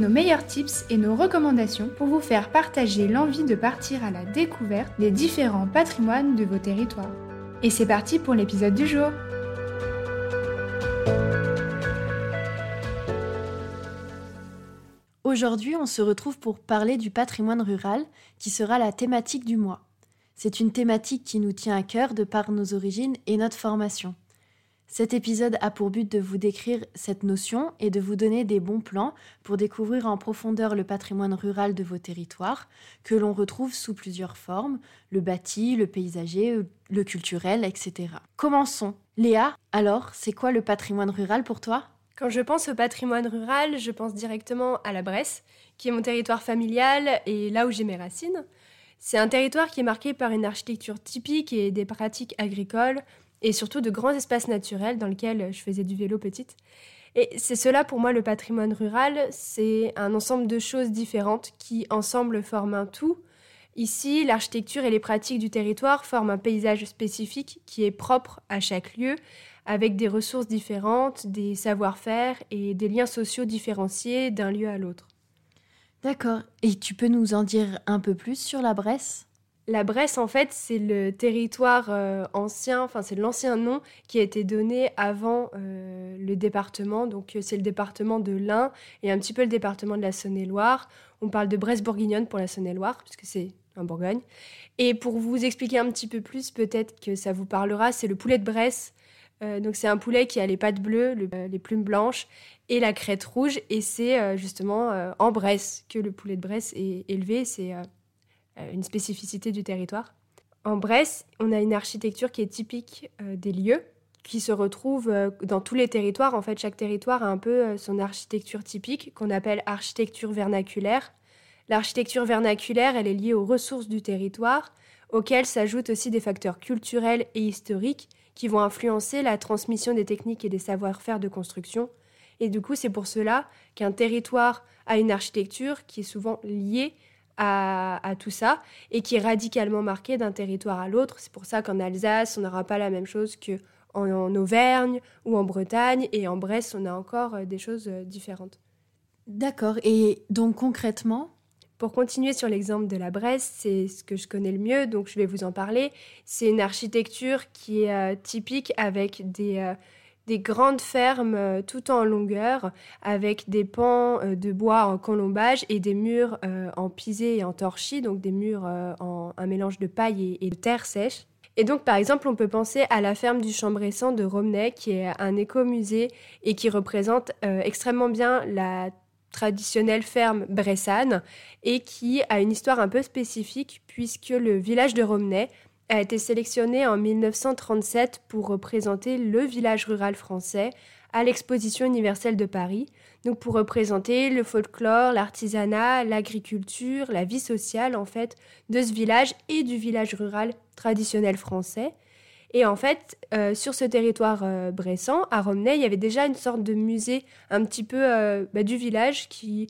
nos meilleurs tips et nos recommandations pour vous faire partager l'envie de partir à la découverte des différents patrimoines de vos territoires. Et c'est parti pour l'épisode du jour. Aujourd'hui, on se retrouve pour parler du patrimoine rural, qui sera la thématique du mois. C'est une thématique qui nous tient à cœur de par nos origines et notre formation. Cet épisode a pour but de vous décrire cette notion et de vous donner des bons plans pour découvrir en profondeur le patrimoine rural de vos territoires, que l'on retrouve sous plusieurs formes, le bâti, le paysager, le culturel, etc. Commençons. Léa, alors, c'est quoi le patrimoine rural pour toi? Quand je pense au patrimoine rural, je pense directement à la Bresse, qui est mon territoire familial et là où j'ai mes racines. C'est un territoire qui est marqué par une architecture typique et des pratiques agricoles, et surtout de grands espaces naturels dans lesquels je faisais du vélo petite. Et c'est cela pour moi le patrimoine rural, c'est un ensemble de choses différentes qui ensemble forment un tout. Ici, l'architecture et les pratiques du territoire forment un paysage spécifique qui est propre à chaque lieu, avec des ressources différentes, des savoir-faire et des liens sociaux différenciés d'un lieu à l'autre. D'accord. Et tu peux nous en dire un peu plus sur la Bresse? La Bresse, en fait, c'est le territoire euh, ancien, enfin c'est l'ancien nom qui a été donné avant euh, le département. Donc euh, c'est le département de l'Ain et un petit peu le département de la Saône-et-Loire. On parle de Bresse bourguignonne pour la Saône-et-Loire, puisque c'est en Bourgogne. Et pour vous expliquer un petit peu plus, peut-être que ça vous parlera, c'est le poulet de Bresse. donc c'est un poulet qui a les pattes bleues, les plumes blanches et la crête rouge. Et c'est justement en Bresse que le poulet de Bresse est élevé. C'est une spécificité du territoire. En Bresse, on a une architecture qui est typique euh, des lieux, qui se retrouve euh, dans tous les territoires. En fait, chaque territoire a un peu son architecture typique, qu'on appelle architecture vernaculaire. L'architecture vernaculaire, elle est liée aux ressources du territoire, auxquelles s'ajoutent aussi des facteurs culturels et historiques qui vont influencer la transmission des techniques et des savoir-faire de construction. Et du coup, c'est pour cela qu'un territoire a une architecture qui est souvent liée à, tout ça et qui est radicalement marqué d'un territoire à l'autre. C'est pour ça qu'en Alsace, on n'aura pas la même chose que en, Auvergne ou en Bretagne et en Bresse, on a encore euh, des choses euh, différentes. D'accord. Et donc concrètement? Pour continuer sur l'exemple de la Bresse, c'est ce que je connais le mieux, donc je vais vous en parler. C'est une architecture qui est euh, typique avec des, des grandes fermes euh, tout en longueur avec des pans euh, de bois en colombage et des murs euh, en pisé et en torchis, donc des murs en un mélange de paille et, de terre sèche. Et donc, par exemple, on peut penser à la ferme du Chambressan de Romney, qui est un écomusée et qui représente extrêmement bien la traditionnelle ferme bressane et qui a une histoire un peu spécifique puisque le village de Romney a été sélectionné en 1937 pour représenter le village rural français à l'exposition universelle de Paris, donc pour représenter le folklore, l'artisanat, l'agriculture, la vie sociale en fait de ce village et du village rural traditionnel français. Et en fait, euh, sur ce territoire euh, bressant, à Romney, il y avait déjà une sorte de musée un petit peu euh, bah, du village qui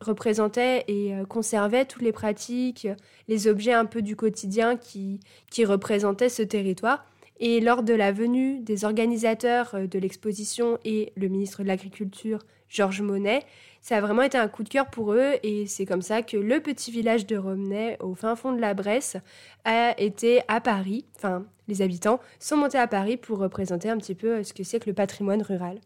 représentait et conservait toutes les pratiques, les objets un peu du quotidien qui, qui représentaient ce territoire. Et lors de la venue des organisateurs de l'exposition et le ministre de l'Agriculture, Georges Monet, ça a vraiment été un coup de cœur pour eux et c'est comme ça que le petit village de Romney, au fin fond de la Bresse, a été à Paris, enfin les habitants sont montés à Paris pour représenter un petit peu ce que c'est que le patrimoine rural.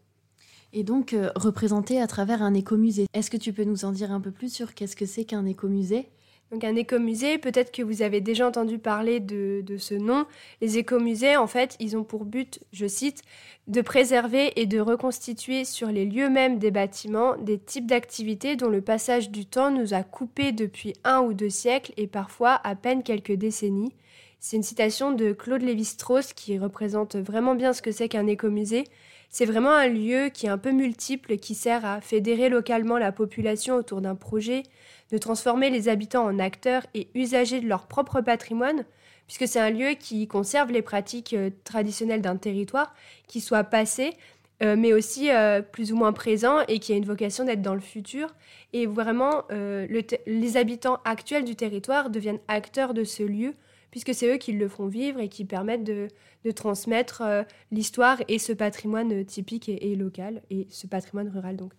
Et donc euh, représenté à travers un écomusée. Est-ce que tu peux nous en dire un peu plus sur qu'est-ce que c'est qu'un écomusée? Donc un écomusée, peut-être que vous avez déjà entendu parler de, ce nom. Les écomusées, en fait, ils ont pour but, je cite, de préserver et de reconstituer sur les lieux mêmes des bâtiments des types d'activités dont le passage du temps nous a coupés depuis un ou deux siècles et parfois à peine quelques décennies. C'est une citation de Claude Lévi-Strauss qui représente vraiment bien ce que c'est qu'un écomusée. C'est vraiment un lieu qui est un peu multiple, qui sert à fédérer localement la population autour d'un projet, de transformer les habitants en acteurs et usagers de leur propre patrimoine, puisque c'est un lieu qui conserve les pratiques euh, traditionnelles d'un territoire, qui soit passé, euh, mais aussi euh, plus ou moins présent et qui a une vocation d'être dans le futur. Et vraiment, les habitants actuels du territoire deviennent acteurs de ce lieu, puisque c'est eux qui le font vivre et qui permettent de, transmettre l'histoire et ce patrimoine typique et, local, et ce patrimoine rural donc.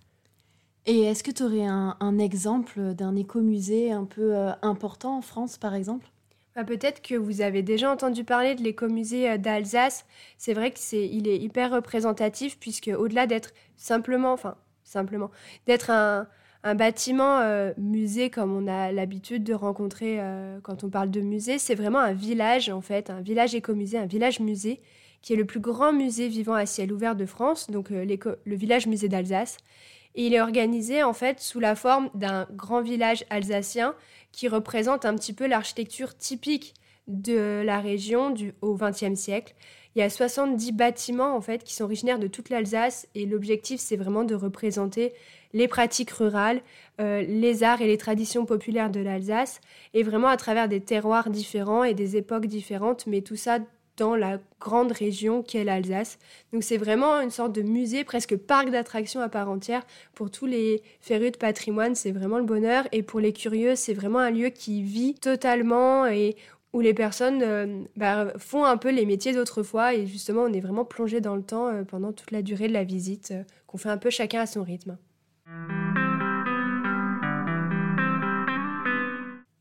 Et est-ce que tu aurais un, un exemple d'un écomusée un peu important en France, par exemple? Bah, peut-être que vous avez déjà entendu parler de l'écomusée euh, d'Alsace. C'est vrai que c'est, il est hyper représentatif puisque au-delà d'être simplement, enfin simplement, d'être un, bâtiment euh, musée comme on a l'habitude de rencontrer euh, quand on parle de musée, c'est vraiment un village en fait, un village écomusée, un village musée qui est le plus grand musée vivant à ciel ouvert de France, donc le village musée d'Alsace. Et il est organisé en fait sous la forme d'un grand village alsacien qui représente un petit peu l'architecture typique de la région du, au XXe siècle. Il y a 70 bâtiments en fait qui sont originaires de toute l'Alsace et l'objectif c'est vraiment de représenter les pratiques rurales, euh, les arts et les traditions populaires de l'Alsace et vraiment à travers des terroirs différents et des époques différentes, mais tout ça dans la grande région qu'est l'Alsace. Donc c'est vraiment une sorte de musée, presque parc d'attractions à part entière. Pour tous les férus de patrimoine, c'est vraiment le bonheur. Et pour les curieux, c'est vraiment un lieu qui vit totalement et où les personnes euh, bah, font un peu les métiers d'autrefois. Et justement, on est vraiment plongé dans le temps euh, pendant toute la durée de la visite, qu'on fait un peu chacun à son rythme.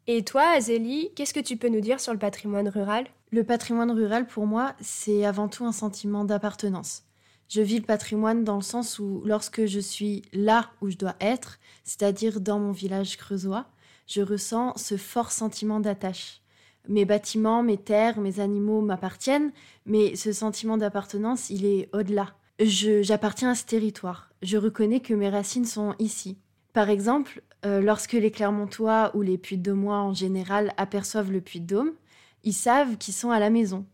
Et toi, Azélie, qu'est-ce que tu peux nous dire sur le patrimoine rural? Le patrimoine rural, pour moi, c'est avant tout un sentiment d'appartenance. Je vis le patrimoine dans le sens où, lorsque je suis là où je dois être, c'est-à-dire dans mon village creusois, je ressens ce fort sentiment d'attache. Mes bâtiments, mes terres, mes animaux m'appartiennent, mais ce sentiment d'appartenance, il est au-delà. J'appartiens à ce territoire. Je reconnais que mes racines sont ici. Par exemple, euh, lorsque les Clermontois ou les Puy-de-Dômois en général aperçoivent le Puy-de-Dôme, ils savent qu'ils sont à la maison.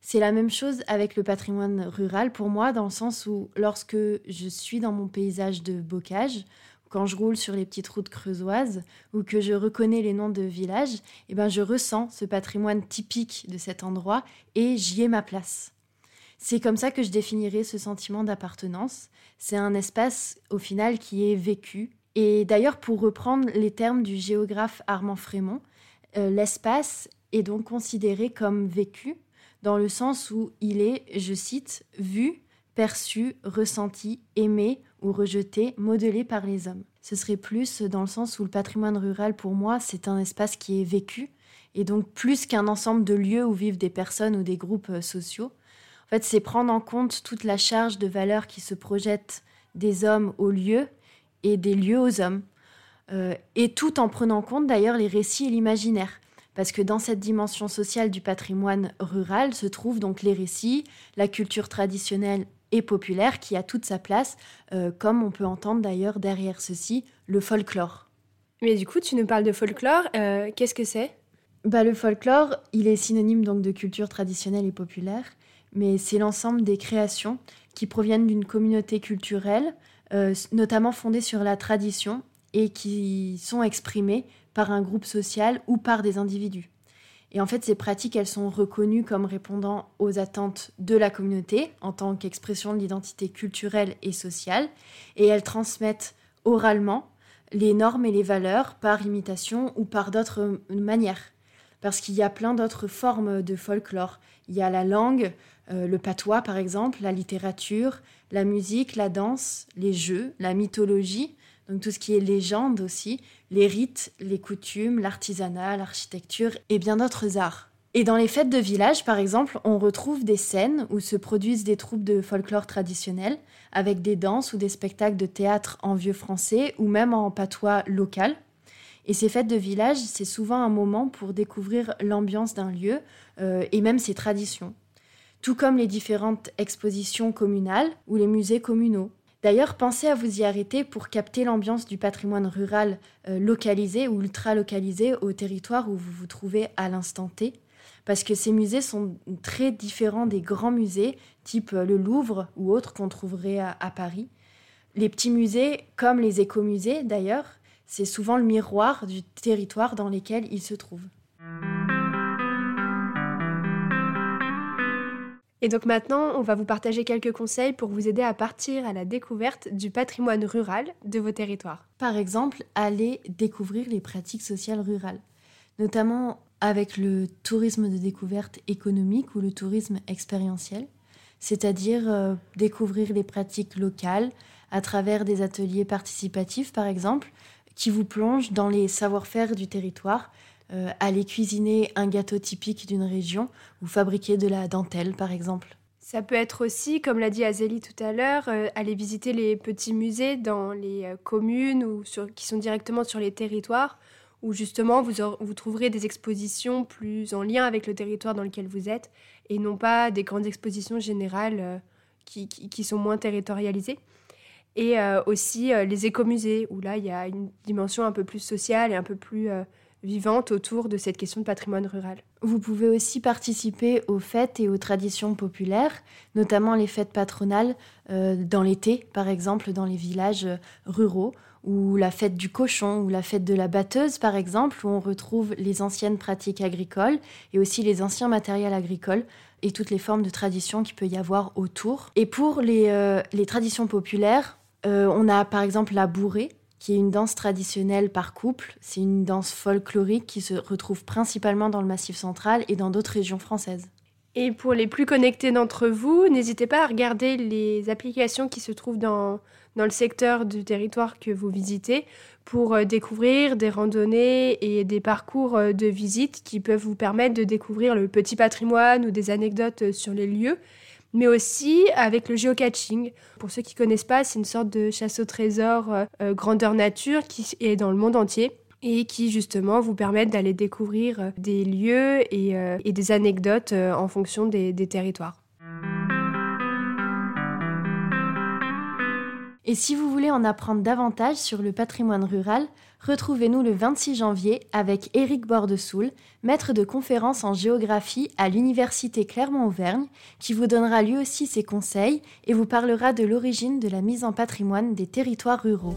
C'est la même chose avec le patrimoine rural pour moi, dans le sens où lorsque je suis dans mon paysage de bocage, quand je roule sur les petites routes creusoises ou que je reconnais les noms de villages, eh ben je ressens ce patrimoine typique de cet endroit et j'y ai ma place. C'est comme ça que je définirais ce sentiment d'appartenance. C'est un espace au final qui est vécu, et d'ailleurs, pour reprendre les termes du géographe Armand Frémont, euh, l'espace est donc considéré comme vécu dans le sens où il est, je cite, vu, perçu, ressenti, aimé ou rejeté, modelé par les hommes. Ce serait plus dans le sens où le patrimoine rural, pour moi, c'est un espace qui est vécu, et donc plus qu'un ensemble de lieux où vivent des personnes ou des groupes euh, sociaux. Fait, c'est prendre en compte toute la charge de valeur qui se projette des hommes au lieu et des lieux aux hommes. Euh, et tout en prenant en compte d'ailleurs les récits et l'imaginaire. Parce que dans cette dimension sociale du patrimoine rural se trouvent donc les récits, la culture traditionnelle et populaire qui a toute sa place, euh, comme on peut entendre d'ailleurs derrière ceci le folklore. Mais du coup, tu nous parles de folklore, euh, qu'est-ce que c'est? Bah, Le folklore, il est synonyme donc de culture traditionnelle et populaire, mais c'est l'ensemble des créations qui proviennent d'une communauté culturelle euh, notamment fondées sur la tradition et qui sont exprimées par un groupe social ou par des individus. Et en fait, ces pratiques, elles sont reconnues comme répondant aux attentes de la communauté en tant qu'expression de l'identité culturelle et sociale, et elles transmettent oralement les normes et les valeurs par imitation ou par d'autres manières. Parce qu'il y a plein d'autres formes de folklore. Il y a la langue, euh, le patois par exemple, la littérature, la musique, la danse, les jeux, la mythologie, donc tout ce qui est légende aussi, les rites, les coutumes, l'artisanat, l'architecture et bien d'autres arts. Et dans les fêtes de village, par exemple, on retrouve des scènes où se produisent des troupes de folklore traditionnel, avec des danses ou des spectacles de théâtre en vieux français ou même en patois local. Et ces fêtes de village, c'est souvent un moment pour découvrir l'ambiance d'un lieu euh, et même ses traditions tout comme les différentes expositions communales ou les musées communaux. D'ailleurs, pensez à vous y arrêter pour capter l'ambiance du patrimoine rural euh, localisé ou ultra-localisé au territoire où vous vous trouvez à l'instant T. parce que ces musées sont très différents des grands musées, type le Louvre ou autres qu'on trouverait à, Paris. Les petits musées, comme les écomusées d'ailleurs, c'est souvent le miroir du territoire dans lequel ils se trouvent. Et donc maintenant, on va vous partager quelques conseils pour vous aider à partir à la découverte du patrimoine rural de vos territoires. Par exemple, aller découvrir les pratiques sociales rurales, notamment avec le tourisme de découverte économique ou le tourisme expérientiel, c'est-à-dire euh, découvrir les pratiques locales à travers des ateliers participatifs, par exemple, qui vous plongent dans les savoir-faire du territoire euh, aller cuisiner un gâteau typique d'une région ou fabriquer de la dentelle, par exemple. Ça peut être aussi, comme l'a dit Azélie tout à l'heure, euh, aller visiter les petits musées dans les euh, communes ou qui sont directement sur les territoires, où justement vous, vous trouverez des expositions plus en lien avec le territoire dans lequel vous êtes, et non pas des grandes expositions générales qui, sont moins territorialisées. Et aussi les écomusées, où là il y a une dimension un peu plus sociale et un peu plus vivante autour de cette question de patrimoine rural. Vous pouvez aussi participer aux fêtes et aux traditions populaires, notamment les fêtes patronales euh, dans l'été, par exemple dans les villages euh, ruraux, ou la fête du cochon, ou la fête de la batteuse, par exemple, où on retrouve les anciennes pratiques agricoles et aussi les anciens matériels agricoles et toutes les formes de traditions qu'il peut y avoir autour. Et pour les, euh, les traditions populaires, on a par exemple la bourrée, qui est une danse traditionnelle par couple. C'est une danse folklorique qui se retrouve principalement dans le Massif central et dans d'autres régions françaises. Et pour les plus connectés d'entre vous, n'hésitez pas à regarder les applications qui se trouvent dans, dans le secteur du territoire que vous visitez pour euh, découvrir des randonnées et des parcours euh, de visite qui peuvent vous permettre de découvrir le petit patrimoine ou des anecdotes sur les lieux mais aussi avec le geocaching. Pour ceux qui connaissent pas, c'est une sorte de chasse au trésor euh, euh, grandeur nature qui est dans le monde entier et qui justement vous permettent d'aller découvrir euh, des lieux et, des anecdotes en fonction des territoires. Et si vous voulez en apprendre davantage sur le patrimoine rural, retrouvez-nous le 26 janvier avec Éric Bordesoul, maître de conférence en géographie à l'Université Clermont-Auvergne, qui vous donnera lui aussi ses conseils et vous parlera de l'origine de la mise en patrimoine des territoires ruraux.